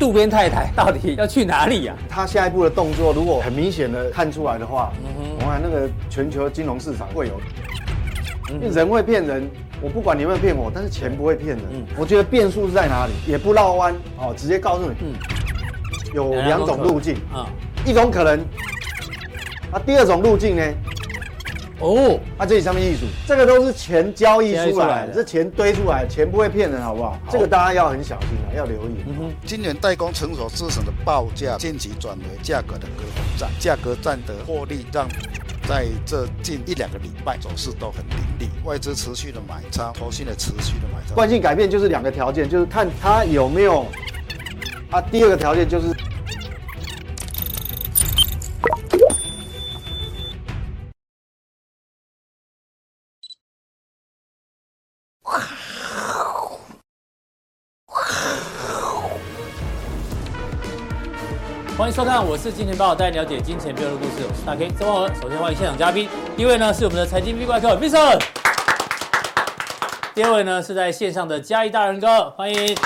渡边太太到底要去哪里呀？他下一步的动作如果很明显的看出来的话，我看那个全球金融市场会有，因为人会骗人，我不管你有没有骗我，但是钱不会骗人。我觉得变数是在哪里，也不绕弯哦，直接告诉你，嗯有两种路径啊，一种可能，啊，第二种路径呢？哦，啊，这里上面艺术，这个都是钱交易出来的，这钱堆出来，钱不会骗人，好不好？好，这个大家要很小心啊，要留意。嗯哼，今年代工成熟制程的报价近期转为价格的割空战，价格战的获利让在这近一两个礼拜走势都很凌厉，外资持续的买超，投信的持续的买超。惯性改变就是两个条件，就是看它有没有，啊，第二个条件就是。收看，我是金钱爆，带你了解金钱背后的故事。我是大 K 曾煒和。首先欢迎现场嘉宾，第一位呢是我们的财经 V 怪客 Vincent，第二位呢是在线上的嘉义大仁哥，欢迎。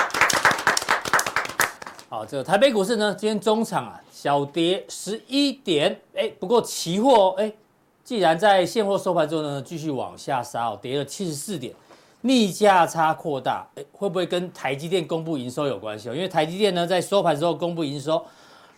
好，这个台北股市呢，今天中场啊小跌十一点，哎，不过期货哎，既然在现货收盘之后呢继续往下杀哦，跌了七十四点，逆价差扩大，哎，会不会跟台积电公布营收有关系哦？因为台积电呢在收盘之后公布营收。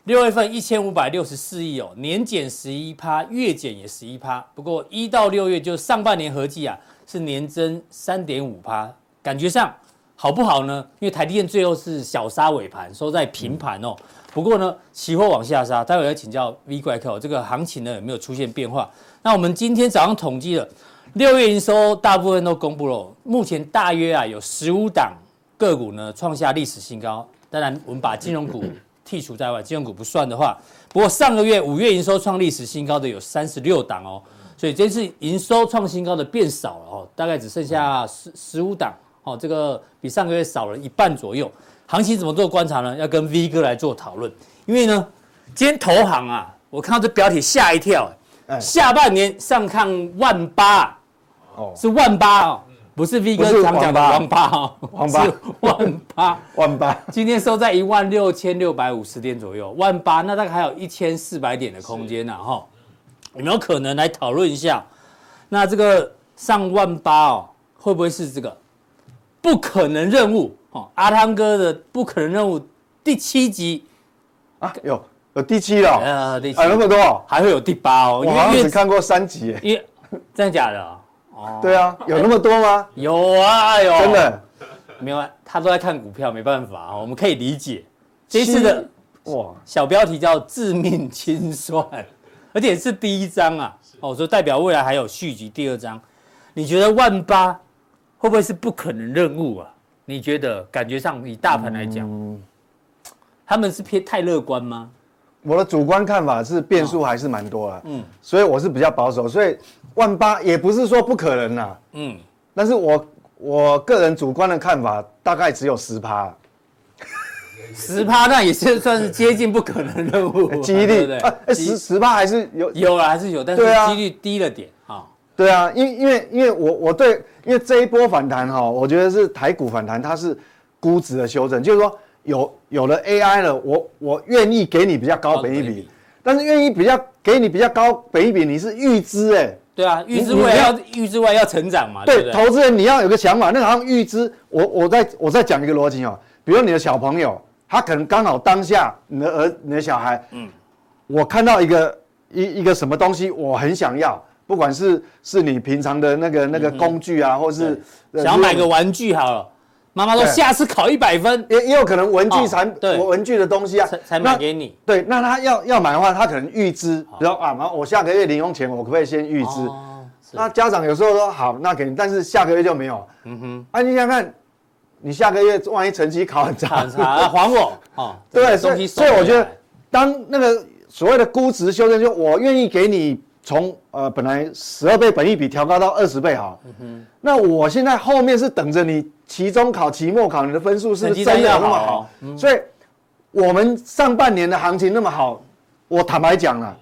六月份一千五百六十四亿哦，年减十一趴，月减也十一趴。不过一到六月就上半年合计啊，是年增三点五趴，感觉上好不好呢？因为台积电最后是小杀尾盘，收在平盘哦。不过呢，期货往下杀，待会要请教 V 怪客，这个行情呢有没有出现变化？那我们今天早上统计了六月营收，大部分都公布了，目前大约啊有十五档个股呢创下历史新高。当然，我们把金融股。剔除在外，金融股不算的话，不过上个月五月营收创历史新高的有三十六档哦，所以这次营收创新高的变少了哦，大概只剩下十十五档哦，这个比上个月少了一半左右。行情怎么做观察呢？要跟 V 哥来做讨论，因为呢，今天投行啊，我看到这标题吓一跳，下半年上看万八，哦，是万八哦。不是 V 哥常讲的王八。哦，王八。是万八。万八，今天收在一万六千六百五十点左右，万八那大概还有一千四百点的空间呢哈，有没有可能来讨论一下？那这个上万八哦，会不会是这个？不可能任务哦？阿汤哥的不可能任务第七集。啊，有有第七了，呃，第七。那么多，还会有第八哦，我好像只看过三集，因为真的假的？对啊，有那么多吗？有啊，有，真的，没有，他都在看股票，没办法，我们可以理解。这次的哇，小标题叫“致命清算”，而且是第一章啊，哦，所以代表未来还有续集第二章。你觉得万八会不会是不可能任务啊？你觉得感觉上以大盘来讲，嗯、他们是偏太乐观吗？我的主观看法是变数还是蛮多的，嗯，所以我是比较保守，所以。万八也不是说不可能呐，嗯，但是我我个人主观的看法大概只有十趴，十趴那也是算是接近不可能任务，几率。对不对？十十趴还是有。有了还是有，但是几率低了点啊。对啊，因因为因为我我对因为这一波反弹哈，我觉得是台股反弹，它是估值的修正，就是说有有了 AI 了，我我愿意给你比较高本益比，但是愿意比较给你比较高本益比，你是预知哎。对啊，预支外要预支外要成长嘛。对，投资人你要有个想法，那好像预知，我我再我再讲一个逻辑哦。比如你的小朋友，他可能刚好当下你的儿你的小孩，嗯，我看到一个一一个什么东西，我很想要，不管是是你平常的那个那个工具啊，或是想要买个玩具好了。妈妈说下次考一百分，也也有可能文具产对文具的东西啊，才才买给你。对，那他要要买的话，他可能预支，比如说啊，妈，我下个月零用钱，我可不可以先预支？那家长有时候说好，那给你，但是下个月就没有。嗯哼，啊，你想看，你下个月万一成绩考很差，还我哦。对，所以所以我觉得，当那个所谓的估值修正，就我愿意给你从呃本来十二倍本益比调高到二十倍哈。那我现在后面是等着你。期中考、期末考，你的分数是不是真的那么好？所以，我们上半年的行情那么好，我坦白讲了，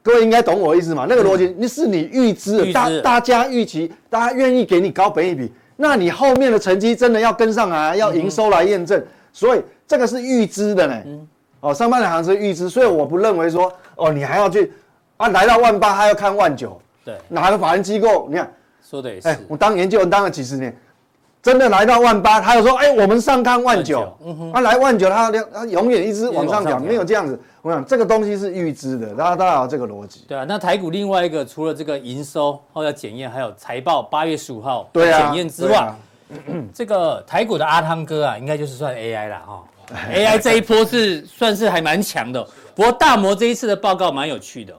各位应该懂我意思嘛？那个逻辑，那是你预知，大大家预期，大家愿意给你高本益比，那你后面的成绩真的要跟上来，要营收来验证。所以这个是预知的呢。哦，上半年行是预知，所以我不认为说哦，你还要去啊，来到万八他要看万九。对，哪个法人机构？你看说的也是。哎，我当研究员当了几十年。真的来到万八，他又说：“哎，我们上看万九。”嗯哼他来万九，他他永远一直往上讲，没有这样子。我想这个东西是预知的，大家大家有这个逻辑。对啊，那台股另外一个除了这个营收后要检验，还有财报八月十五号检验之外，这个台股的阿汤哥啊，应该就是算 AI 了哈。AI 这一波是算是还蛮强的，不过大摩这一次的报告蛮有趣的。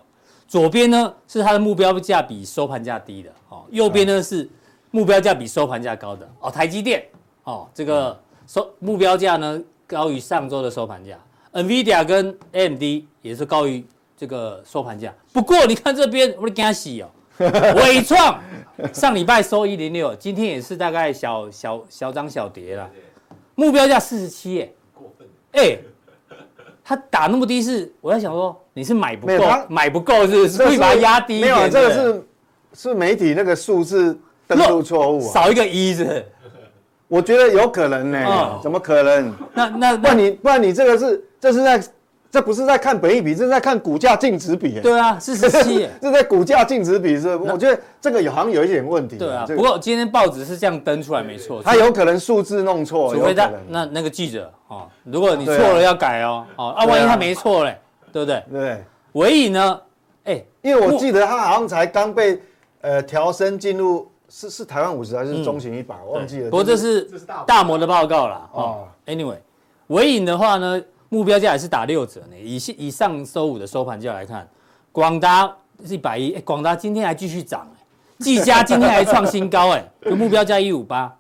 左边呢是它的目标价比收盘价低的，哦，右边呢是。目标价比收盘价高的哦，台积电哦，这个收目标价呢高于上周的收盘价，NVIDIA 跟 AMD 也是高于这个收盘价。不过你看这边，我的惊喜哦，伟创上礼拜收一零六，今天也是大概小小小涨小跌了。目标价四十七耶，过分哎，他打那么低是我在想说你是买不够，买不够是不是？可以把它压低一点。没有，这个是是媒体那个数字。登录错误，少一个一是，我觉得有可能呢，怎么可能？那那不然你不然你这个是这是在这不是在看本益比，这是在看股价净值比。对啊，四十七，这在股价净值比是，我觉得这个有好像有一点问题。对啊，不过今天报纸是这样登出来没错，他有可能数字弄错，除非他那那个记者哦，如果你错了要改哦，哦啊，万一他没错嘞，对不对？对，尾影呢？哎，因为我记得他好像才刚被呃调升进入。是是台湾五十还是中型一百？我忘记了。不过这是大摩的报告啦。哦，Anyway，尾影的话呢，目标价也是打六折呢。以以上周五的收盘价来看，广达是一百一，广达今天还继续涨，技嘉今天还创新高，哎，就目标价一五八。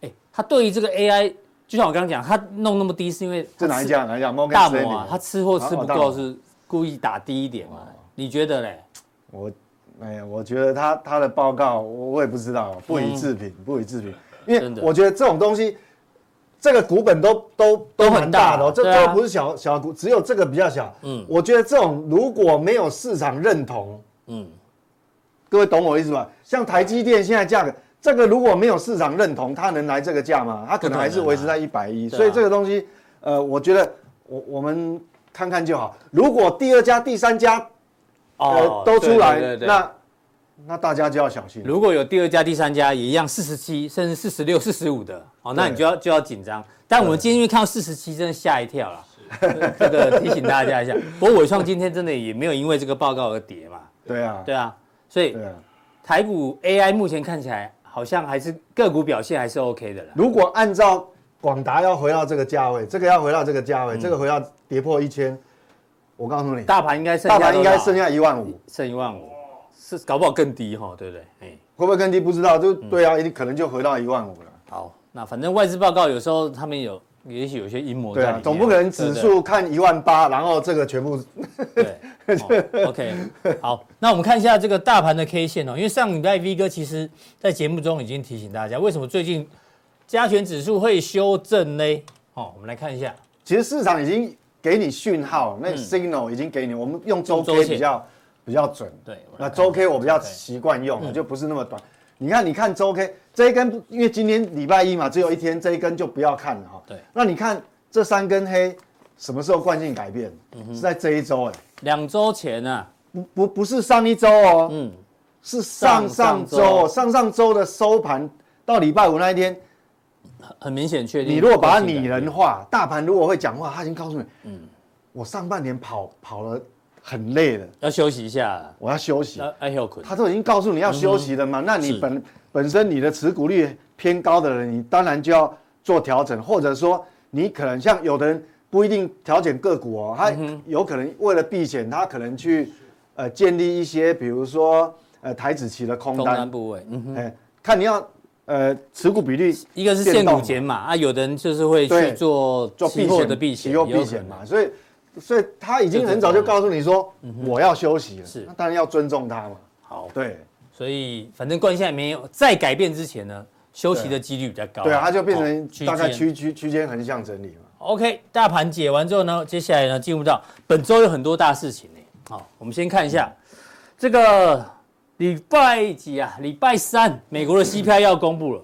哎，它对于这个 AI，就像我刚刚讲，它弄那么低是因为这哪一家？哪一家？大摩啊，他吃货吃不够，是故意打低一点嘛？你觉得嘞？我。哎呀，我觉得他他的报告我我也不知道，不予置评，不予置评，因为我觉得这种东西，这个股本都都都很大的哦，这都不是小小股，只有这个比较小。嗯，我觉得这种如果没有市场认同，嗯，各位懂我意思吧？像台积电现在价格，这个如果没有市场认同，它能来这个价吗？它可能还是维持在一百一，所以这个东西，呃，我觉得我我们看看就好。如果第二家、第三家。哦，都出来，那那大家就要小心。如果有第二家、第三家也一样四十七，甚至四十六、四十五的，哦，那你就要就要紧张。但我们今天因为看到四十七，真的吓一跳了。这个提醒大家一下。不过伟创今天真的也没有因为这个报告而跌嘛。对啊，对啊，所以台股 AI 目前看起来好像还是个股表现还是 OK 的了。如果按照广达要回到这个价位，这个要回到这个价位，嗯、这个回到跌破一千。我告诉你，大盘应该剩下，大盘应该剩下一万五，剩一万五，是搞不好更低哈，对不对？哎，会不会更低？不知道，就对啊，一定可能就回到一万五了。好，那反正外资报告有时候他们有，也许有些阴谋在里面。对啊，总不可能指数看一万八，然后这个全部。对，OK，好，那我们看一下这个大盘的 K 线哦，因为上礼拜 V 哥其实在节目中已经提醒大家，为什么最近加权指数会修正呢？哦，我们来看一下，其实市场已经。给你讯号，那 signal 已经给你。我们用周 K 比较比较准。对，那周 K 我比较习惯用，就不是那么短。你看，你看周 K 这一根，因为今天礼拜一嘛，只有一天，这一根就不要看了哈。对。那你看这三根黑，什么时候惯性改变？是在这一周哎。两周前啊？不不不是上一周哦。嗯。是上上周，上上周的收盘到礼拜五那一天。很明显确定。你如果把它拟人化，大盘如果会讲话，他已经告诉你，嗯，我上半年跑跑了很累的，要休息一下，我要休息。他都已经告诉你要休息了嘛，那你本本身你的持股率偏高的人，你当然就要做调整，或者说你可能像有的人不一定调整个股哦，他有可能为了避险，他可能去呃建立一些，比如说呃台子期的空单。部位，嗯哼，看你要。呃，持股比例一个是现股减码啊，有的人就是会去做做避险的避险，期货避险嘛，所以所以他已经很早就告诉你说我要休息了，是，那当然要尊重他嘛。好，对，所以反正关系还没有在改变之前呢，休息的几率比较高。对啊，它就变成大概区区区间横向整理嘛。OK，大盘解完之后呢，接下来呢进入到本周有很多大事情呢。好，我们先看一下这个。礼拜几啊？礼拜三，美国的 CPI 要公布了。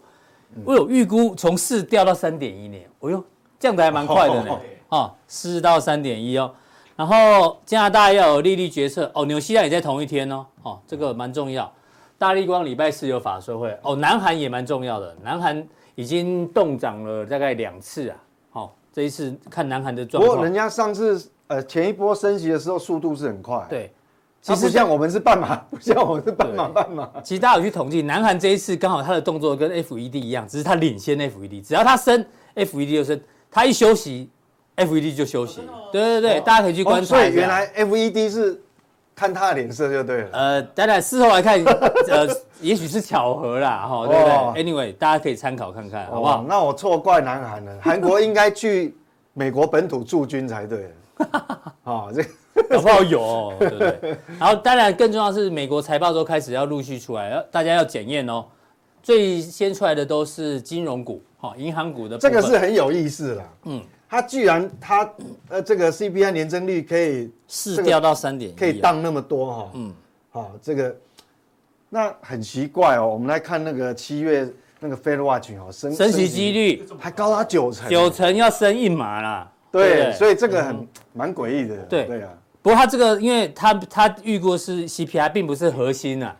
我有预估从四掉到三点一年。哎呦，降得还蛮快的呢，哦，四到三点一哦。然后加拿大要有利率决策哦，纽西兰也在同一天哦，哦，这个蛮重要。大立光礼拜四有法说会哦，南韩也蛮重要的，南韩已经动涨了大概两次啊，好、哦，这一次看南韩的状况。不过人家上次呃前一波升息的时候速度是很快，对，其实 像我们是半马，不像我们是半马半马。其实大家有去统计，南韩这一次刚好他的动作跟 FED 一样，只是他领先 FED，只要他升，FED 就升，他一休息。FED 就休息，对对对，大家可以去观察。所以原来 FED 是看他的脸色就对了。呃，当然事后来看，呃，也许是巧合啦，哈，对不对？Anyway，大家可以参考看看，好不好？那我错怪南韩了，韩国应该去美国本土驻军才对。哦，这搞不好有，对不对？然后当然更重要是，美国财报都开始要陆续出来，要大家要检验哦。最先出来的都是金融股，哈，银行股的。这个是很有意思啦。嗯。它居然它呃这个 CPI 年增率可以是掉到三点，可以降那么多哈，嗯，好这个那很奇怪哦，我们来看那个七月那个 Fed Watch 哦升升息几率。还高达九成，九成要升一码啦，对，所以这个很蛮诡异的，对。对啊，不过它这个因为它它预估是 CPI 并不是核心啊，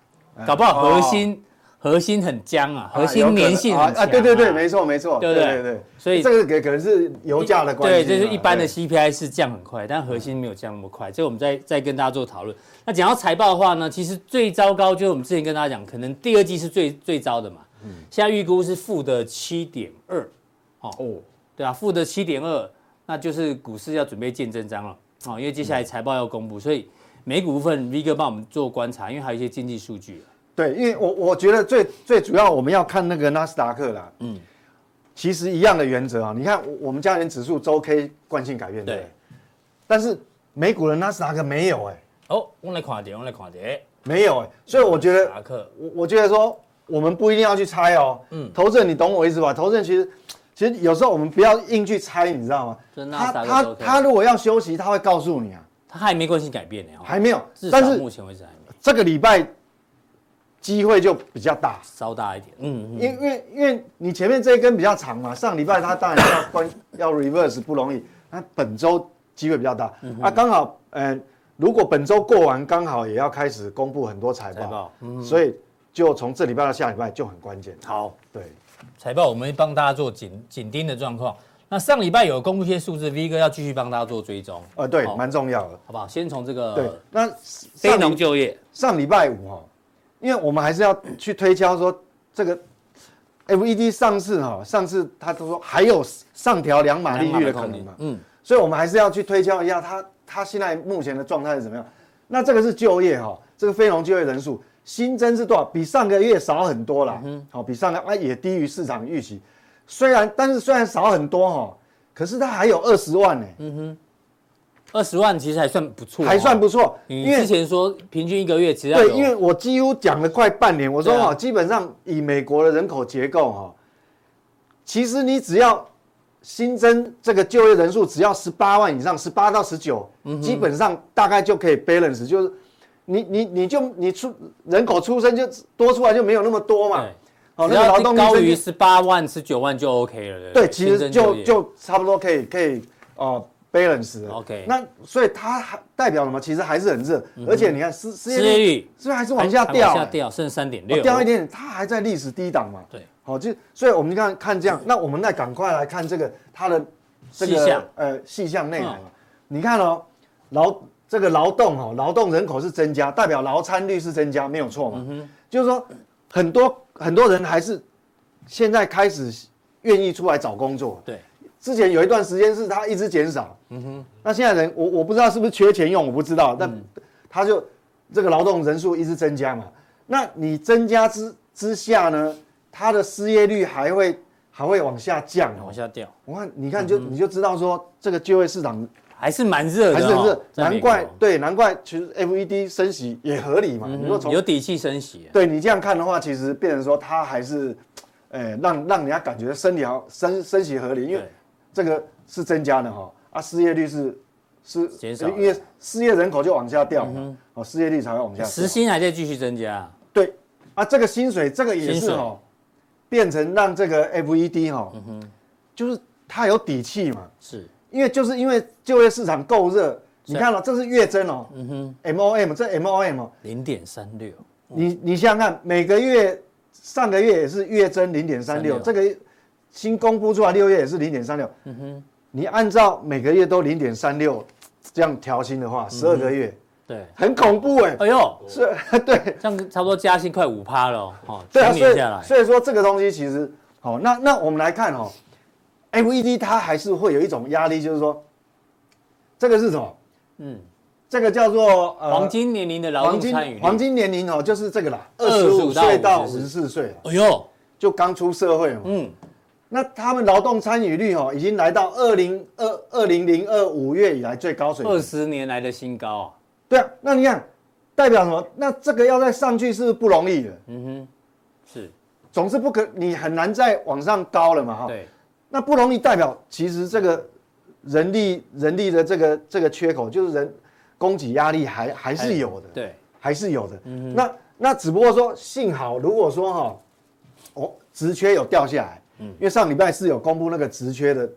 搞不好核心。核心很僵啊，核心粘性很强啊，对对对，没错没错，对对对，所以这个可可能是油价的关系。对，就是一般的 CPI 是降很快，但核心没有降那么快。这个我们再再跟大家做讨论。那讲到财报的话呢，其实最糟糕就是我们之前跟大家讲，可能第二季是最最糟的嘛。嗯。现在预估是负的七点二，哦哦，对啊，负的七点二，那就是股市要准备见真章了，哦，因为接下来财报要公布，所以美股部分 V 哥帮我们做观察，因为还有一些经济数据。对，因为我我觉得最最主要我们要看那个纳斯达克啦，嗯，其实一样的原则啊。你看我们家人指数周 K 惯性改变，对，但是美股的纳斯达克没有哎。哦，我来看点，我来看点，没有哎。所以我觉得，我我觉得说我们不一定要去猜哦。嗯，投资人你懂我意思吧？投资人其实其实有时候我们不要硬去猜，你知道吗？他他他如果要休息，他会告诉你啊。他还没惯性改变呢，还没有，但是目前为止还没有。这个礼拜。机会就比较大，稍大一点。嗯，因因为因为你前面这一根比较长嘛，上礼拜它当然要关 要 reverse 不容易，那本周机会比较大。啊，刚好，嗯、呃，如果本周过完，刚好也要开始公布很多财报，财报嗯、所以就从这礼拜到下礼拜就很关键。好，对，财报我们会帮大家做紧紧盯的状况。那上礼拜有公布一些数字，V 哥要继续帮大家做追踪。呃，对，蛮重要的，好不好？先从这个对，那非农就业上礼拜五哈。因为我们还是要去推敲说这个 FED 上次哈，上次他都说还有上调两码利率的可能嘛，嗯，所以我们还是要去推敲一下他他现在目前的状态是怎么样。那这个是就业哈，这个非农就业人数新增是多少？比上个月少很多了，嗯，好，比上个啊也低于市场预期。虽然但是虽然少很多哈，可是它还有二十万呢，嗯哼。二十万其实还算不错，还算不错。因为之前说平均一个月只要对，因为我几乎讲了快半年，我说哈，基本上以美国的人口结构哈，其实你只要新增这个就业人数只要十八万以上，十八到十九，基本上大概就可以 balance，就是你你你就你出人口出生就多出来就没有那么多嘛。哦，那个劳动高于十八万、十九万就 OK 了。对，其实就就差不多可以可以哦。balance，OK，那所以它还代表什么？其实还是很热，而且你看失失业率是不是还是往下掉？往下掉，剩三点六，掉一点点，它还在历史低档嘛？对，好，就所以我们看看这样，那我们再赶快来看这个它的这个呃细项内容。你看哦，劳这个劳动哈，劳动人口是增加，代表劳参率是增加，没有错嘛？就是说很多很多人还是现在开始愿意出来找工作。对。之前有一段时间是它一直减少，嗯哼，那现在人我我不知道是不是缺钱用，我不知道，但他就这个劳动人数一直增加嘛，那你增加之之下呢，它的失业率还会还会往下降，往下掉。我看你看就你就知道说这个就业市场还是蛮热的，还是很热，难怪对，难怪其实 FED 升息也合理嘛，你说从有底气升息，对你这样看的话，其实变成说它还是，诶让让人家感觉身体好升升息合理，因为。这个是增加的哈，啊，失业率是是减少，因为失业人口就往下掉嘛，哦，失业率才会往下。时薪还在继续增加。对，啊，这个薪水这个也是哦，变成让这个 FED 哈，就是它有底气嘛？是，因为就是因为就业市场够热，你看了、哦，这是月增哦，嗯哼，M O M 这 M O M 哦，零点三六，你你想想看，每个月上个月也是月增零点三六，这个新公布出来六月也是零点三六，嗯哼，你按照每个月都零点三六这样调薪的话，十二个月。嗯对，很恐怖哎！哎呦，是，对，这样差不多加薪快五趴了哦。对啊，所以所以说这个东西其实，好，那那我们来看哦，FED 它还是会有一种压力，就是说，这个是什么？嗯，这个叫做呃黄金年龄的劳动参与率。黄金年龄哦，就是这个啦，二十五岁到五十四岁。哎呦，就刚出社会嘛。嗯，那他们劳动参与率哦，已经来到二零二二零零二五月以来最高水平，二十年来的新高啊。对啊，那你看，代表什么？那这个要再上去是不容易的。嗯哼，是，总是不可，你很难再往上高了嘛，哈。对。那不容易，代表其实这个人力人力的这个这个缺口，就是人供给压力还还是有的。对，还是有的。嗯哼。那那只不过说，幸好如果说哈，哦，职缺有掉下来，嗯，因为上礼拜是有公布那个职缺的，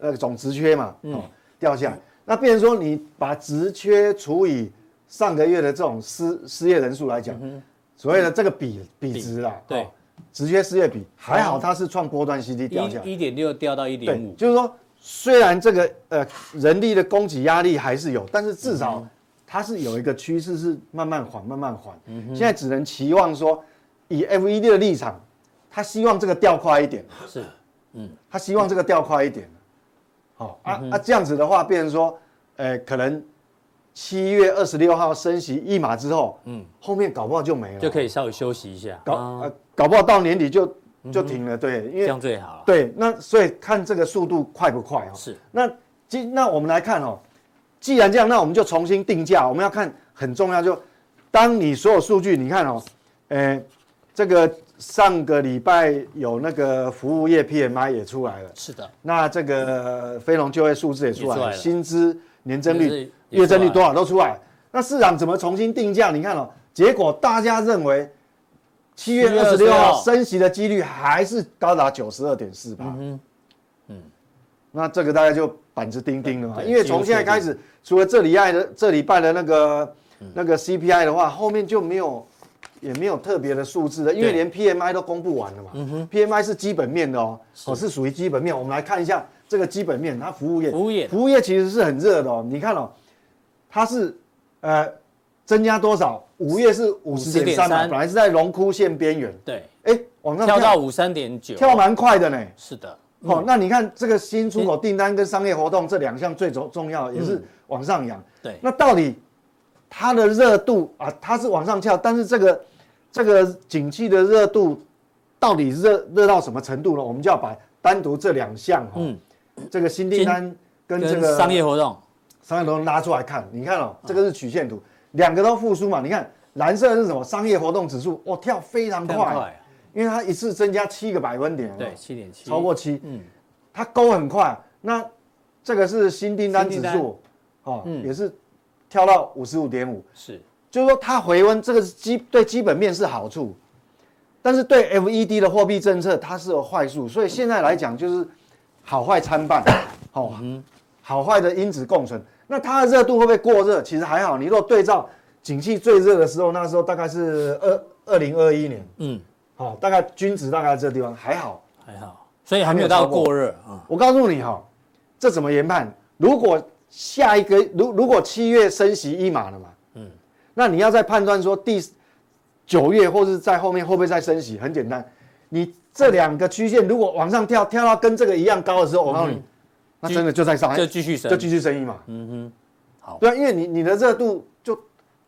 那个总职缺嘛，嗯，掉下来。那变成说，你把职缺除以上个月的这种失失业人数来讲，所谓的这个比比值啦，对，职缺失业比还好，它是创波段 C D 掉下来，一点六掉到一点五，就是说，虽然这个呃人力的供给压力还是有，但是至少它是有一个趋势是慢慢缓，慢慢缓。现在只能期望说，以 F E D 的立场，他希望这个掉快一点，是，嗯，他希望这个掉快一点。好啊啊，这样子的话，变成说，呃，可能七月二十六号升息一码之后，嗯，后面搞不好就没了，就可以稍微休息一下，搞呃，搞不好到年底就就停了，对，因为这样最好。对，那所以看这个速度快不快哦？是。那今那我们来看哦，既然这样，那我们就重新定价，我们要看很重要，就当你所有数据，你看哦，呃，这个。上个礼拜有那个服务业 PMI 也出来了，是的。那这个非农就业数字也出来了，薪资年增率、月增率多少都出来。那市场怎么重新定价？你看哦，结果大家认为七月二十六号升息的几率还是高达九十二点四八。嗯嗯。那这个大家就板子钉钉了嘛，因为从现在开始，除了这礼拜的这礼拜的那个那个 CPI 的话，后面就没有。也没有特别的数字的，因为连 PMI 都公布完了嘛。嗯哼，PMI 是基本面的哦，哦是属于基本面。我们来看一下这个基本面，它服务业，服务业，服务业其实是很热的哦。你看哦，它是呃增加多少？五月是五十点三，本来是在荣枯线边缘。对，哎，往上跳到五三点九，跳蛮快的呢。是的，哦，那你看这个新出口订单跟商业活动这两项最重重要也是往上扬。对，那到底它的热度啊，它是往上跳，但是这个。这个景气的热度到底热热到什么程度呢？我们就要把单独这两项哈，嗯，这个新订单跟这个商业活动，商业活动拉出来看，你看哦，这个是曲线图，两个都复苏嘛。你看蓝色是什么？商业活动指数，哦，跳非常快，因为它一次增加七个百分点，对，七点七，超过七，嗯，它勾很快。那这个是新订单指数，哦，也是跳到五十五点五，是。就是说，它回温这个是基对基本面是好处，但是对 FED 的货币政策它是有坏处，所以现在来讲就是好坏参半，好，好坏的因子共存。那它的热度会不会过热？其实还好。你如果对照景气最热的时候，那时候大概是二二零二一年，嗯，好，大概均值大概这个地方还好，还好，所以还没有到过热啊。我告诉你哈，这怎么研判？如果下一个如如果七月升息一码了嘛？那你要再判断说第九月或者在后面会不会再升息？很简单，你这两个曲线如果往上跳，跳到跟这个一样高的时候，我告诉你，那真的就在上，就继续升，就继续升一嘛。嗯哼，好，对啊，因为你你的热度就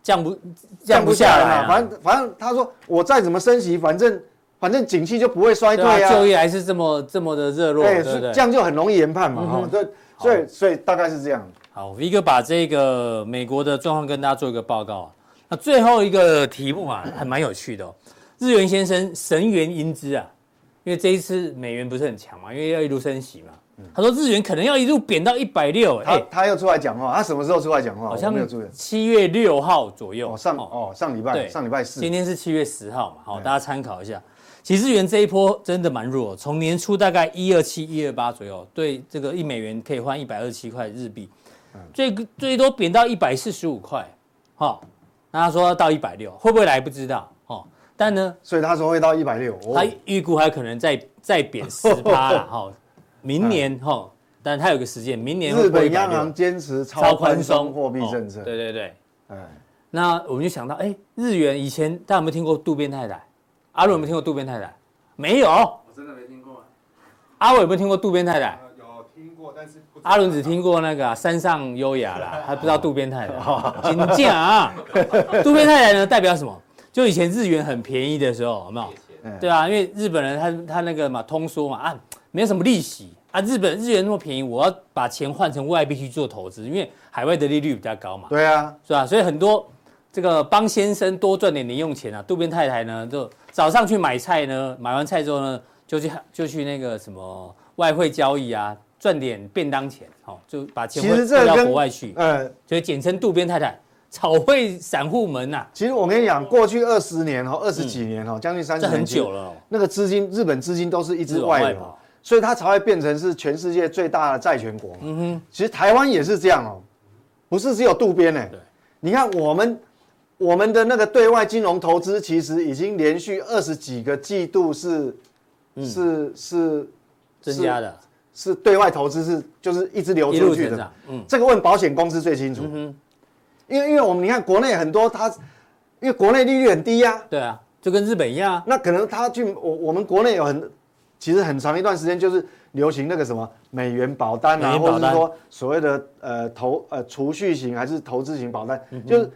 降不降不下来嘛。反正反正他说我再怎么升息，反正反正景气就不会衰退啊，就业还是这么这么的热络，对对对，这样就很容易研判嘛。哈，所以所以所以大概是这样。好，V 哥把这个美国的状况跟大家做一个报告。那最后一个题目啊，还蛮有趣的哦。日元先生神原英姿啊，因为这一次美元不是很强嘛，因为要一路升息嘛。他说日元可能要一路贬到一百六。他他又出来讲话，他什么时候出来讲话？好像没有注意。七月六号左右。哦上哦上礼拜上礼拜四。今天是七月十号嘛，好，大家参考一下。其实日元这一波真的蛮弱，从年初大概一二七、一二八左右，对这个一美元可以换一百二十七块日币，最最多贬到一百四十五块，哈，那他说到一百六，会不会来不知道，哦，但呢，所以他说会到一百六，他预估还可能再再贬十趴了，哈，明年哈，但他有个时间，明年日本央行坚持超宽松货币政策，对对对，哎，那我们就想到，哎，日元以前大家有没有听过渡边太太？阿伦有没有听过渡边太太？没有，我真的没听过。阿伟有没有听过渡边太太？有听过，但是阿伦只听过那个山上优雅啦，还不知道渡边太太。请讲啊，渡边太太呢代表什么？就以前日元很便宜的时候，有没有？对啊，因为日本人他他那个嘛通缩嘛啊，没有什么利息啊，日本日元那么便宜，我要把钱换成外币去做投资，因为海外的利率比较高嘛。对啊，是吧？所以很多这个帮先生多赚点零用钱啊，渡边太太呢就。早上去买菜呢，买完菜之后呢，就去就去那个什么外汇交易啊，赚点便当钱，哦，就把钱汇到国外去，呃，所以简称渡边太太，炒汇散户门呐。其实我跟你讲，过去二十年哈，二十几年哈，将近三十年，很久了。那个资金，日本资金都是一直外流，所以它才会变成是全世界最大的债权国。嗯哼，其实台湾也是这样哦，不是只有渡边呢。对，你看我们。我们的那个对外金融投资其实已经连续二十几个季度是，是是增加的，是对外投资是就是一直流出去的。嗯，这个问保险公司最清楚。嗯，因为因为我们你看国内很多它，因为国内利率很低呀。对啊，就跟日本一样啊。那可能他去我我们国内有很，其实很长一段时间就是流行那个什么美元保单啊，或者是说所谓的呃投呃储蓄型还是投资型保单，就是。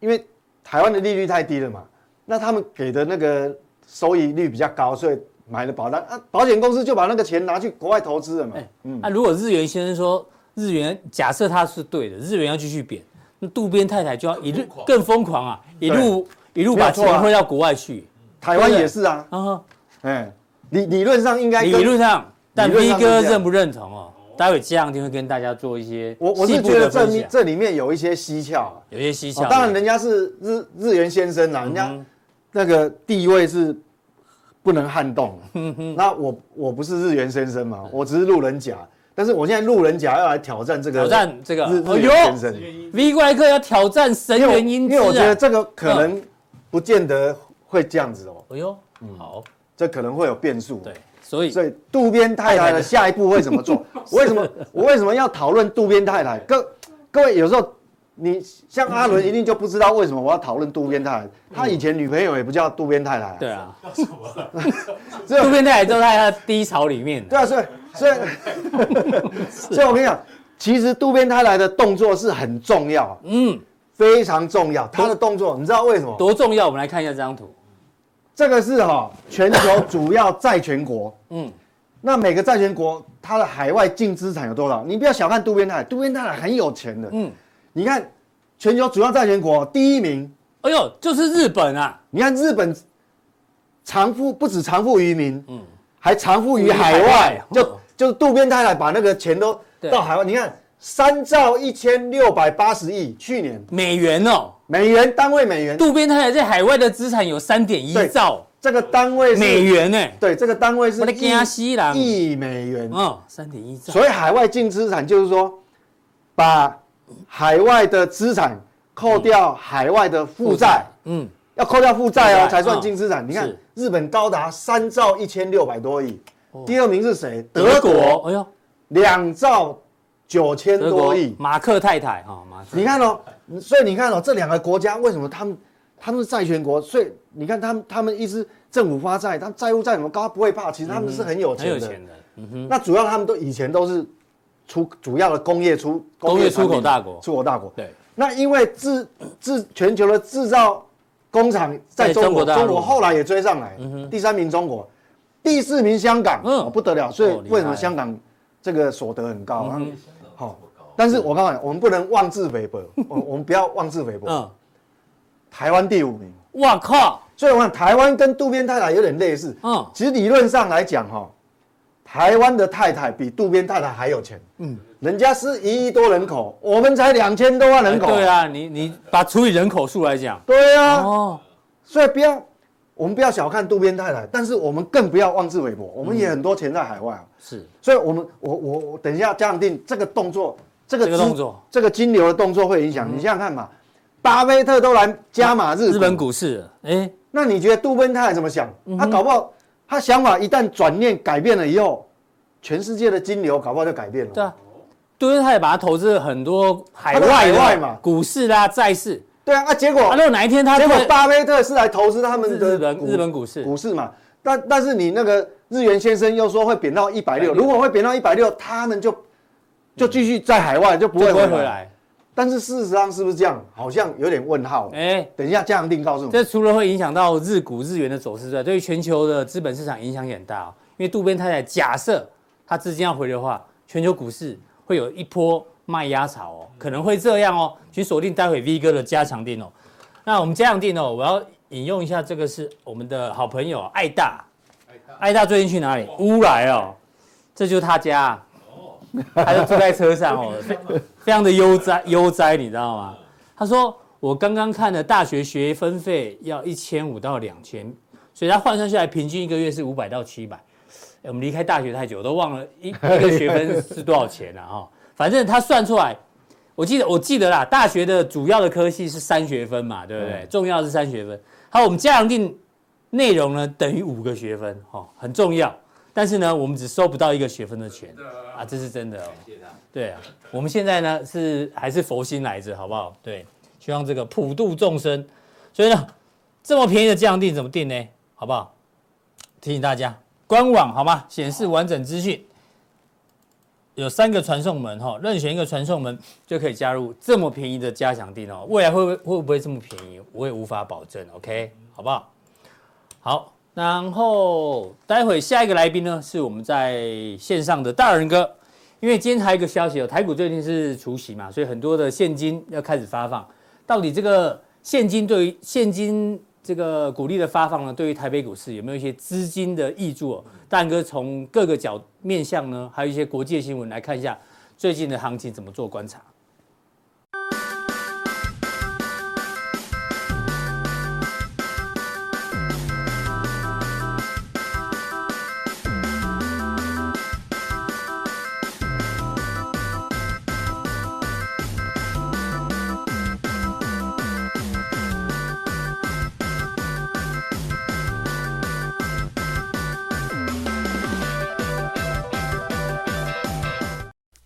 因为台湾的利率太低了嘛，那他们给的那个收益率比较高，所以买了保单啊，保险公司就把那个钱拿去国外投资了嘛。嗯，那如果日元先生说日元假设他是对的，日元要继续贬，那渡边太太就要一路更疯狂啊，一路一路把钱汇到国外去。台湾也是啊，啊，哎，理理论上应该理论上，但 V 哥认不认同哦？待会这样就会跟大家做一些，我我是觉得这这里面有一些蹊跷，有些蹊跷。当然人家是日日元先生啦，人家那个地位是不能撼动。那我我不是日元先生嘛，我只是路人甲。但是我现在路人甲要来挑战这个挑战这个日元先生，V 怪客要挑战神原英姿，因为我觉得这个可能不见得会这样子哦。哎呦，好，这可能会有变数。对。所以，所以渡边太太的下一步会怎么做？我为什么我为什么要讨论渡边太太？各各位有时候你像阿伦一定就不知道为什么我要讨论渡边太太。他以前女朋友也不叫渡边太太。对啊，叫什么？渡边太太就在他低潮里面。对啊，所以所以 所以我跟你讲，其实渡边太太的动作是很重要，嗯，非常重要。他的动作你知道为什么？多重要？我们来看一下这张图。这个是哈全球主要债权国，嗯，那每个债权国它的海外净资产有多少？你不要小看渡边太太，渡边太太很有钱的，嗯，你看全球主要债权国第一名，哎呦，就是日本啊！你看日本偿付不止偿付于民，嗯，还偿付于海外，就就是渡边太太把那个钱都到海外，你看三兆一千六百八十亿，去年。美元哦。美元单位美元，渡边太太在海外的资产有三点一兆，这个单位是美元呢？对，这个单位是亿亿美元。哦，三点一兆。所以海外净资产就是说，把海外的资产扣掉海外的负债，嗯，要扣掉负债哦才算净资产。你看日本高达三兆一千六百多亿，第二名是谁？德国，哎呦，两兆九千多亿。马克太太哈，马克，你看哦。所以你看哦，这两个国家为什么他们他们是债权国？所以你看他们他们一直政府发债，他们债务再怎么高不会怕，其实他们是很有钱的。很有钱的。嗯哼。那主要他们都以前都是出主要的工业出工业出口大国，出口大国。对。那因为制制全球的制造工厂在中国，中国后来也追上来。嗯。第三名中国，第四名香港，嗯，不得了。所以为什么香港这个所得很高啊？好。但是我告诉你，我们不能妄自菲薄，我我们不要妄自菲薄。嗯，台湾第五名，哇靠！所以我看台湾跟渡边太太有点类似。嗯，其实理论上来讲，哈，台湾的太太比渡边太太还有钱。嗯，人家是一亿多人口，我们才两千多万人口。对啊，你你把除以人口数来讲。对啊。哦，所以不要。我们不要小看渡边太太，但是我们更不要妄自菲薄，我们也很多钱在海外啊。是，所以我们我我我等一下加强錠这个动作，这个这个动作，这个金流的动作会影响。你想想看嘛，巴菲特都来加码日日本股市，哎，那你觉得渡边太太怎么想？他搞不好他想法一旦转念改变了以后，全世界的金流搞不好就改变了。对啊。对，他也把它投资了很多海外的嘛，股市啦、债市。对啊，啊，结果，啊，如果哪一天他结果巴菲特是来投资他们的日本日本股市股市嘛，但但是你那个日元先生又说会贬到一百六，如果会贬到一百六，他们就就继续在海外就不会回来。但是事实上是不是这样？好像有点问号。哎，等一下加强錠告诉你，这除了会影响到日股日元的走势之外，对于全球的资本市场影响也很大哦。因为渡边太太假设他资金要回流的话，全球股市。会有一波卖压潮哦，可能会这样哦，请锁定待会 V 哥的加强定哦。那我们加强定哦，我要引用一下，这个是我们的好朋友爱大，爱大最近去哪里？乌来哦，这就是他家，他就坐在车上哦，非非常的悠哉悠哉，你知道吗？他说我刚刚看的大学学分费要一千五到两千，所以他换算下来平均一个月是五百到七百。我们离开大学太久，我都忘了一 一个学分是多少钱了哈。反正他算出来，我记得我记得啦，大学的主要的科系是三学分嘛，对不对？重要是三学分。好，我们嘉阳定内容呢等于五个学分，哈，很重要。但是呢，我们只收不到一个学分的钱啊，这是真的哦。对啊，我们现在呢是还是佛心来着，好不好？对，希望这个普度众生。所以呢，这么便宜的加强錠怎么定呢？好不好？提醒大家。官网好吗？显示完整资讯，有三个传送门哈，任选一个传送门就可以加入这么便宜的加强定哦。未来会不会会不会这么便宜？我也无法保证。OK，好不好？好，然后待会下一个来宾呢是我们在线上的大仁哥，因为今天还有一个消息哦，台股最近是除息嘛，所以很多的现金要开始发放。到底这个现金对于现金？这个股利的发放呢，对于台北股市有没有一些资金的挹注哦？大仁哥从各个角面向呢，还有一些国际新闻来看一下最近的行情怎么做观察。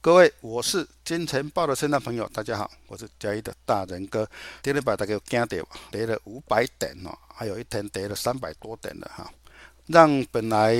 各位，我是金钱豹的新浪朋友，大家好，我是交易的大仁哥。第二把大家惊到，跌了五百点哦，还有一天跌了三百多点的哈，让本来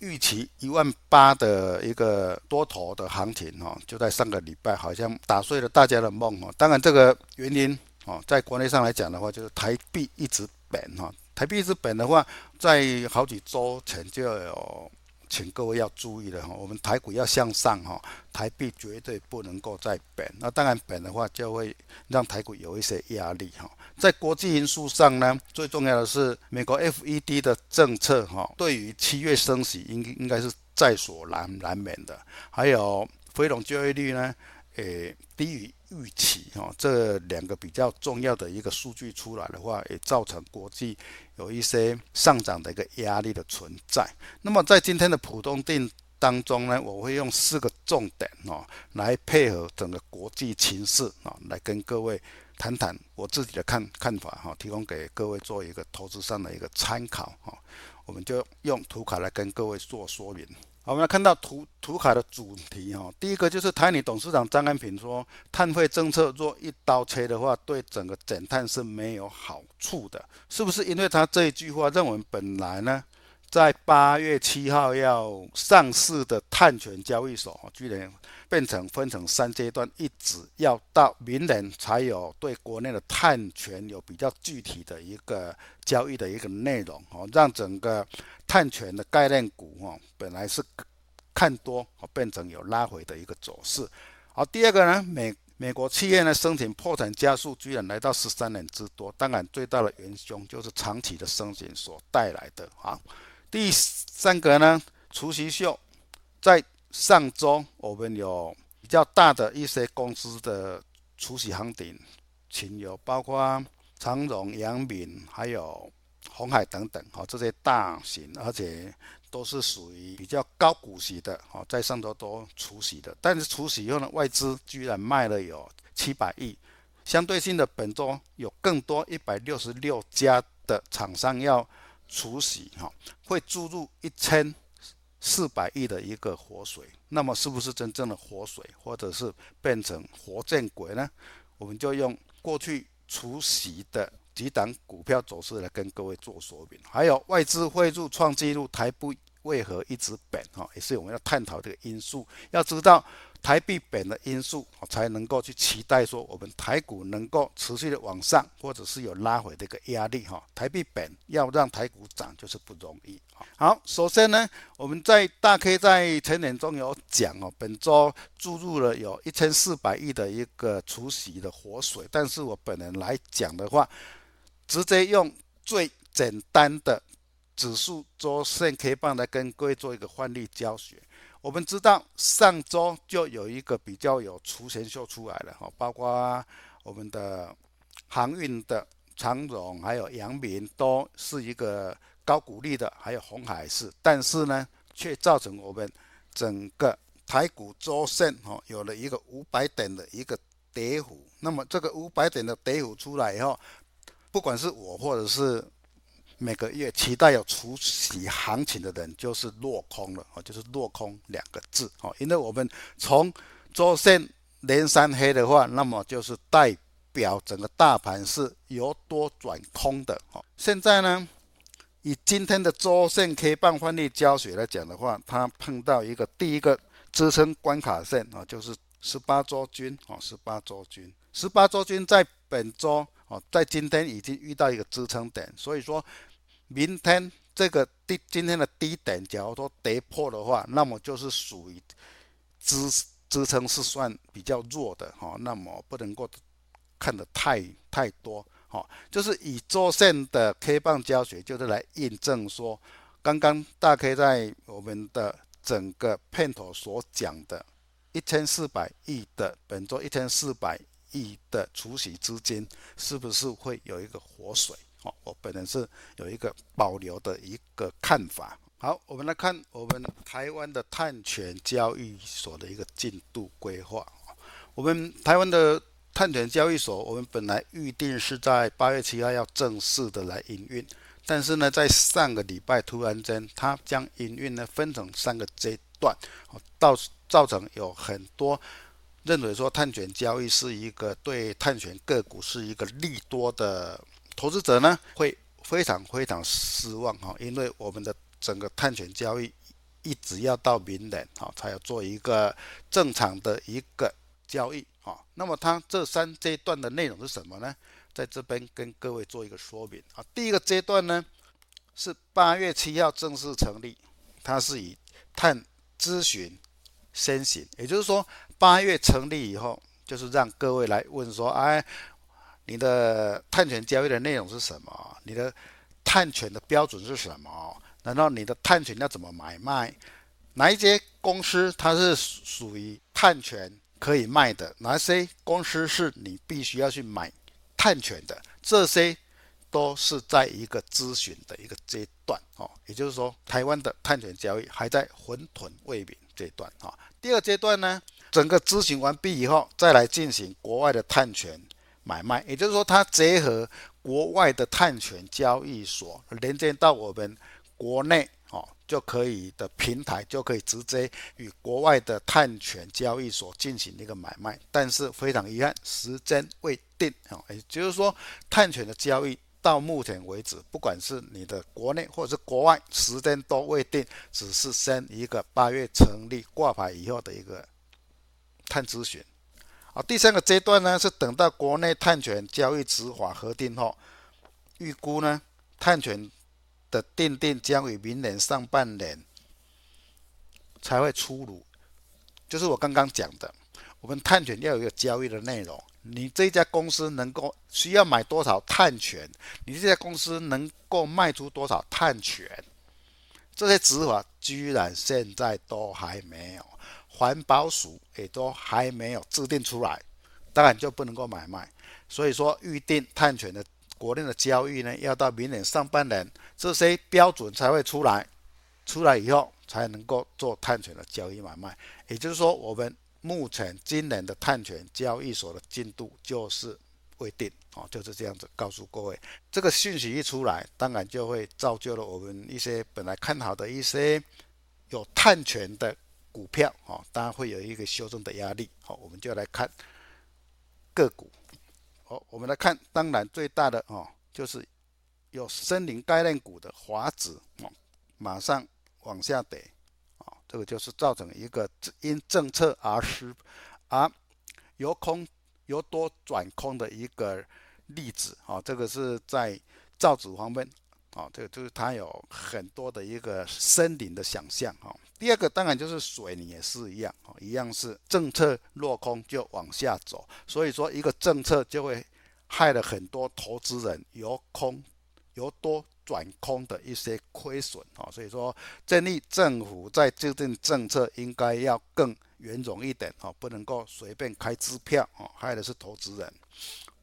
预期一万八的一个多头的行情哈，就在上个礼拜好像打碎了大家的梦哈。当然这个原因哦，在国内上来讲的话，就是台币一直贬哈，台币一直贬的话，在好几周前就有。请各位要注意了哈，我们台股要向上哈，台币绝对不能够再贬。那当然贬的话，就会让台股有一些压力哈。在国际因素上呢，最重要的是美国 FED 的政策哈，对于七月升息应应该是在所难难免的。还有非农就业率呢，诶低于预期哈，这两个比较重要的一个数据出来的话，也造成国际。有一些上涨的一个压力的存在。那么在今天的普通定当中呢，我会用四个重点哦，来配合整个国际情势啊，来跟各位谈谈我自己的看看法哈，提供给各位做一个投资上的一个参考哈。我们就用图卡来跟各位做说明。好，我们来看到图图卡的主题哈，第一个就是台泥董事长张安平说，碳汇政策若一刀切的话，对整个减碳是没有好处的，是不是？因为他这一句话，认为本来呢，在八月七号要上市的碳权交易所，居然变成分成三阶段，一直要到明年才有对国内的碳权有比较具体的一个交易的一个内容哦，让整个。碳权的概念股哦，本来是看多哦，变成有拉回的一个走势。好，第二个呢，美美国企业呢申请破产加速，居然来到十三年之多。当然，最大的元凶就是长期的申请所带来的。好，第三个呢，除息秀，在上周我们有比较大的一些公司的除息行情，请有包括长荣、阳明还有。红海等等，哈，这些大型而且都是属于比较高股息的，哈，在上周都除息的，但是除息以后呢，外资居然卖了有七百亿，相对性的本周有更多一百六十六家的厂商要除息，哈，会注入一千四百亿的一个活水，那么是不是真正的活水，或者是变成活见鬼呢？我们就用过去除息的。几档股票走势来跟各位做说明，还有外资汇入创纪录，台币为何一直贬？哈，也是我们要探讨这个因素。要知道台币贬的因素，才能够去期待说我们台股能够持续的往上，或者是有拉回的一个压力。哈，台币贬要让台股涨就是不容易。好，首先呢，我们在大 K 在前年中有讲哦，本周注入了有一千四百亿的一个除息的活水，但是我本人来讲的话。直接用最简单的指数周线 K 棒来跟各位做一个范例教学。我们知道上周就有一个比较有雏形秀出来了哈，包括我们的航运的长荣，还有阳明都是一个高股利的，还有红海市，但是呢，却造成我们整个台股周线哈有了一个五百点的一个跌幅。那么这个五百点的跌幅出来以后，不管是我或者是每个月期待有除息行情的人，就是落空了啊，就是落空两个字啊。因为我们从周线连三黑的话，那么就是代表整个大盘是由多转空的。现在呢，以今天的周线 K 棒范例教学来讲的话，它碰到一个第一个支撑关卡线啊，就是十八周均啊，十八周均，十八周均在本周。哦，在今天已经遇到一个支撑点，所以说明天这个低今天的低点，假如说跌破的话，那么就是属于支支撑是算比较弱的哈，那么不能够看得太太多哈，就是以周线的 K 棒教学，就是来印证说，刚刚大 K 在我们的整个片头所讲的，一千四百亿的本周一千四百。亿的除息资金是不是会有一个活水？我本人是有一个保留的一个看法。好，我们来看我们台湾的碳权交易所的一个进度规划。我们台湾的碳权交易所，我们本来预定是在八月七号要正式的来营运，但是呢，在上个礼拜突然间，它将营运呢分成三个阶段，到造成有很多。认为说碳权交易是一个对碳权个股是一个利多的投资者呢，会非常非常失望哈，因为我们的整个碳权交易一直要到明年哈才要做一个正常的一个交易哈。那么它这三阶段的内容是什么呢？在这边跟各位做一个说明啊。第一个阶段呢是八月七号正式成立，它是以碳咨询先行，也就是说。八月成立以后，就是让各位来问说：哎，你的碳权交易的内容是什么？你的碳权的标准是什么？然后你的碳权要怎么买卖？哪一些公司它是属于碳权可以卖的？哪些公司是你必须要去买碳权的？这些都是在一个咨询的一个阶段哦。也就是说，台湾的碳权交易还在混沌未明阶段啊。第二阶段呢？整个咨询完毕以后，再来进行国外的碳权买卖，也就是说，它结合国外的碳权交易所连接到我们国内哦，就可以的平台，就可以直接与国外的碳权交易所进行一个买卖。但是非常遗憾，时间未定啊，也就是说，碳权的交易到目前为止，不管是你的国内或者是国外，时间都未定，只是先一个八月成立挂牌以后的一个。碳咨询，啊，第三个阶段呢是等到国内碳权交易执法核定后，预估呢碳权的定定将于明年上半年才会出炉。就是我刚刚讲的，我们碳权要有一个交易的内容，你这家公司能够需要买多少碳权，你这家公司能够卖出多少碳权，这些执法居然现在都还没有。环保署也都还没有制定出来，当然就不能够买卖。所以说，预定碳权的国内的交易呢，要到明年上半年这些标准才会出来，出来以后才能够做碳权的交易买卖。也就是说，我们目前今年的碳权交易所的进度就是未定哦，就是这样子告诉各位。这个讯息一出来，当然就会造就了我们一些本来看好的一些有碳权的股票哦，当然会有一个修正的压力。好，我们就来看个股。好，我们来看，当然最大的哦，就是有森林概念股的华子哦，马上往下跌。这个就是造成一个因政策而失，而由空由多转空的一个例子啊。这个是在造纸方面啊，这个就是它有很多的一个森林的想象啊。第二个当然就是水泥也是一样啊，一样是政策落空就往下走，所以说一个政策就会害了很多投资人由空由多。转空的一些亏损啊，所以说建议政府在制定政策应该要更圆融一点啊，不能够随便开支票啊，害的是投资人。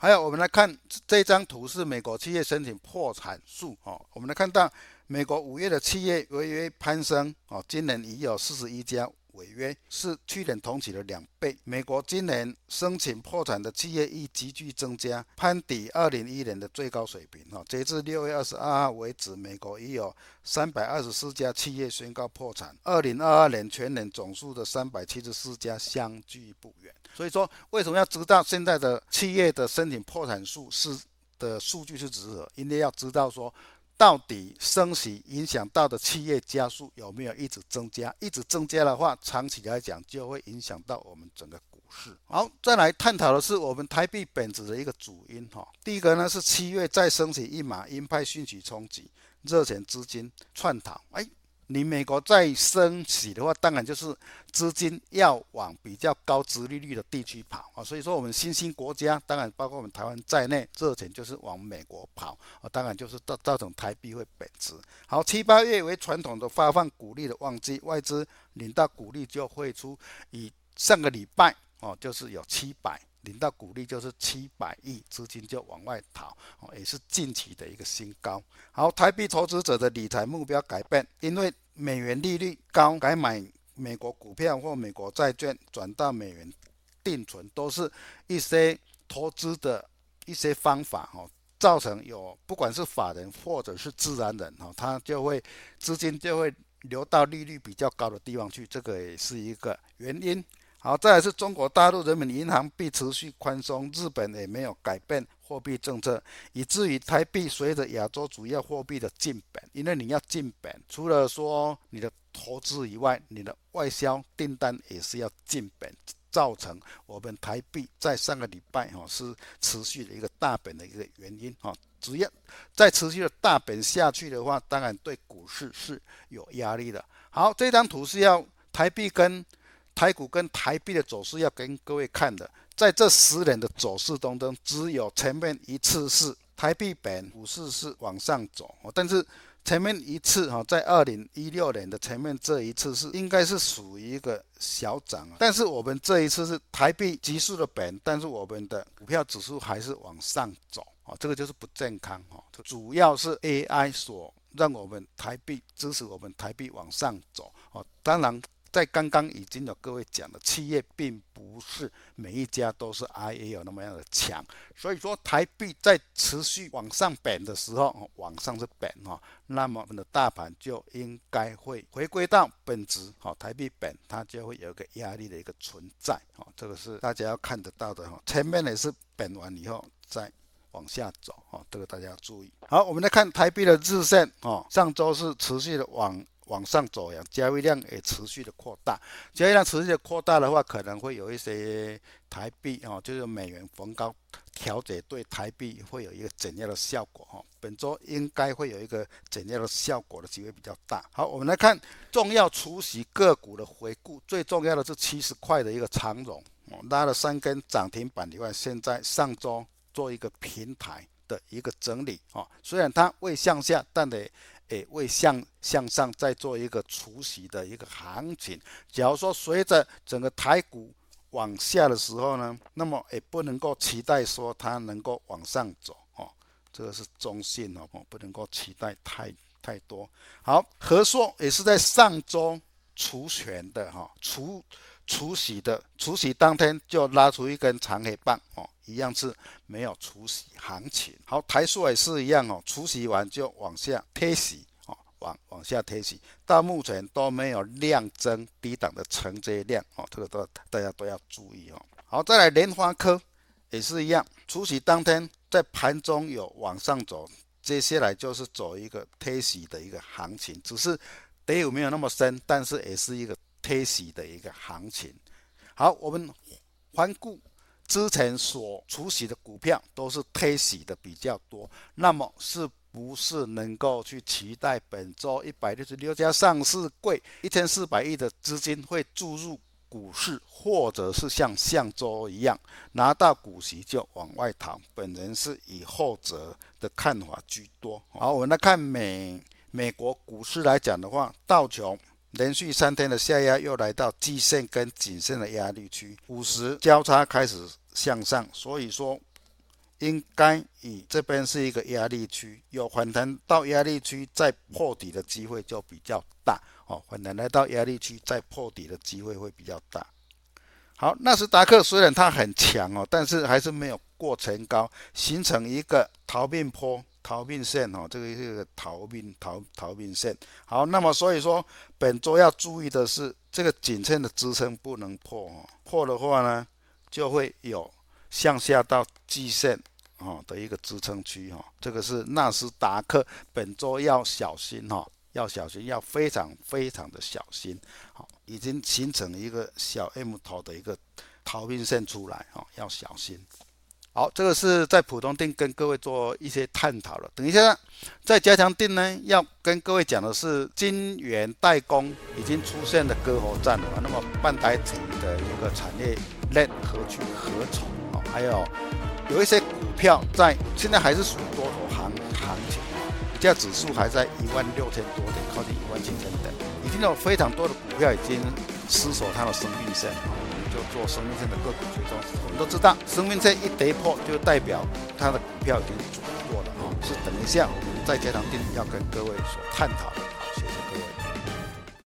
还有，我们来看这张图是美国企业申请破产数哦，我们来看到美国五月的企业违约攀升哦，今年已有四十一家。违约是去年同期的两倍。美国今年申请破产的企业亦急剧增加，攀抵二零一一年的最高水平。哈，截至六月二十二号为止，美国已有三百二十四家企业宣告破产。二零二二年全年总数的三百七十四家相距不远。所以说，为什么要知道现在的企业的申请破产数是的数据是如何？因为要知道说。到底升息影响到的企业家数有没有一直增加？一直增加的话，长期来讲就会影响到我们整个股市。好，再来探讨的是我们台币贬值的一个主因。哈，第一个呢是七月再升息一码，鹰派讯息冲击，热钱资金窜逃。哎。你美国再升息的话，当然就是资金要往比较高殖利率的地区跑啊。所以说，我们新兴国家，当然包括我们台湾在内，热钱就是往美国跑啊。当然就是造造成台币会贬值。好，七八月为传统的发放股利的旺季，外资领到股利就汇出。以上个礼拜哦，就是有七百。领到股利就是七百亿资金就往外逃，哦，也是近期的一个新高。好，台币投资者的理财目标改变，因为美元利率高，改买美国股票或美国债券，转到美元定存，都是一些投资的一些方法，哦，造成有不管是法人或者是自然人，哦，他就会资金就会流到利率比较高的地方去，这个也是一个原因。好，再来是中国大陆人民银行币持续宽松，日本也没有改变货币政策，以至于台币随着亚洲主要货币的进本，因为你要进本，除了说你的投资以外，你的外销订单也是要进本，造成我们台币在上个礼拜哈是持续的一个大本的一个原因哈，只要再持续的大本下去的话，当然对股市是有压力的。好，这张图是要台币跟台股跟台币的走势要跟各位看的，在这十年的走势当中，只有前面一次是台币本，股市是往上走。但是前面一次哈，在二零一六年的前面这一次是应该是属于一个小涨啊，但是我们这一次是台币急速的本，但是我们的股票指数还是往上走啊，这个就是不健康哈。主要是 AI 所让我们台币支持我们台币往上走啊，当然。在刚刚已经有各位讲的，企业并不是每一家都是 IA 有那么样的强，所以说台币在持续往上贬的时候，往上是贬哈，那么我们的大盘就应该会回归到本值，哈，台币贬它就会有一个压力的一个存在，哈，这个是大家要看得到的哈，前面也是贬完以后再往下走，哈，这个大家要注意。好，我们来看台币的日线，哈，上周是持续的往。往上走呀，交易量也持续的扩大。交易量持续的扩大的话，可能会有一些台币哦，就是美元逢高调节，对台币会有一个怎样的效果哈。本周应该会有一个怎样的效果的机会比较大。好，我们来看重要除息个股的回顾，最重要的是七十块的一个长荣，拉了三根涨停板以外，现在上周做一个平台的一个整理啊，虽然它未向下，但得。也为向向上再做一个除息的一个行情。假如说随着整个台股往下的时候呢，那么也不能够期待说它能够往上走哦。这个是中性哦，不能够期待太太多。好，和硕也是在上周除权的哈，除除息的，除息当天就拉出一根长黑棒哦，一样是没有除息行情。好，台塑也是一样哦，除息完就往下贴息哦。往往下贴息，到目前都没有量增低档的承接量哦，这个都大家都要注意哦。好，再来莲花科也是一样，除夕当天在盘中有往上走，接下来就是走一个贴洗的一个行情，只是跌有没有那么深，但是也是一个推息的一个行情。好，我们环顾之前所出席的股票都是推息的比较多，那么是。不是能够去期待本周一百六十六家上市柜一千四百亿的资金会注入股市，或者是像上周一样拿到股息就往外逃。本人是以后者的看法居多。好，我们来看美美国股市来讲的话，道琼连续三天的下压又来到季线跟颈线的压力区，五十交叉开始向上，所以说。应该以这边是一个压力区，有反弹到压力区再破底的机会就比较大哦。反弹来到压力区再破底的机会会比较大。好，纳斯达克虽然它很强哦，但是还是没有过前高，形成一个逃命坡、逃命线哦。这个是一个逃命逃逃命线。好，那么所以说本周要注意的是这个颈线的支撑不能破哦，破的话呢就会有向下到季线。哦的一个支撑区哈，这个是纳斯达克本周要小心哈，要小心，要非常非常的小心。好，已经形成一个小 M 头的一个逃命线出来哈，要小心。好，这个是在普通定跟各位做一些探讨了。等一下在加强定呢，要跟各位讲的是晶圆代工已经出现了割喉战了。那么半导体的一个产业链何去何从？哦，还有。有一些股票在现在还是属于多头行行情，股价指数还在一万六千多点，靠近一万七千点，已经有非常多的股票已经失守它的生命线，我们就做生命线的个股追踪。我们都知道，生命线一跌破，就代表它的股票已经走弱了啊，是等一下我们再加强錠要跟各位所探讨的。